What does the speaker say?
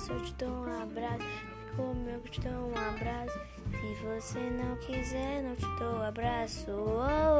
abraço, eu te dou um abraço. Como eu te dou um abraço. Se você não quiser, não te dou um abraço. Oh.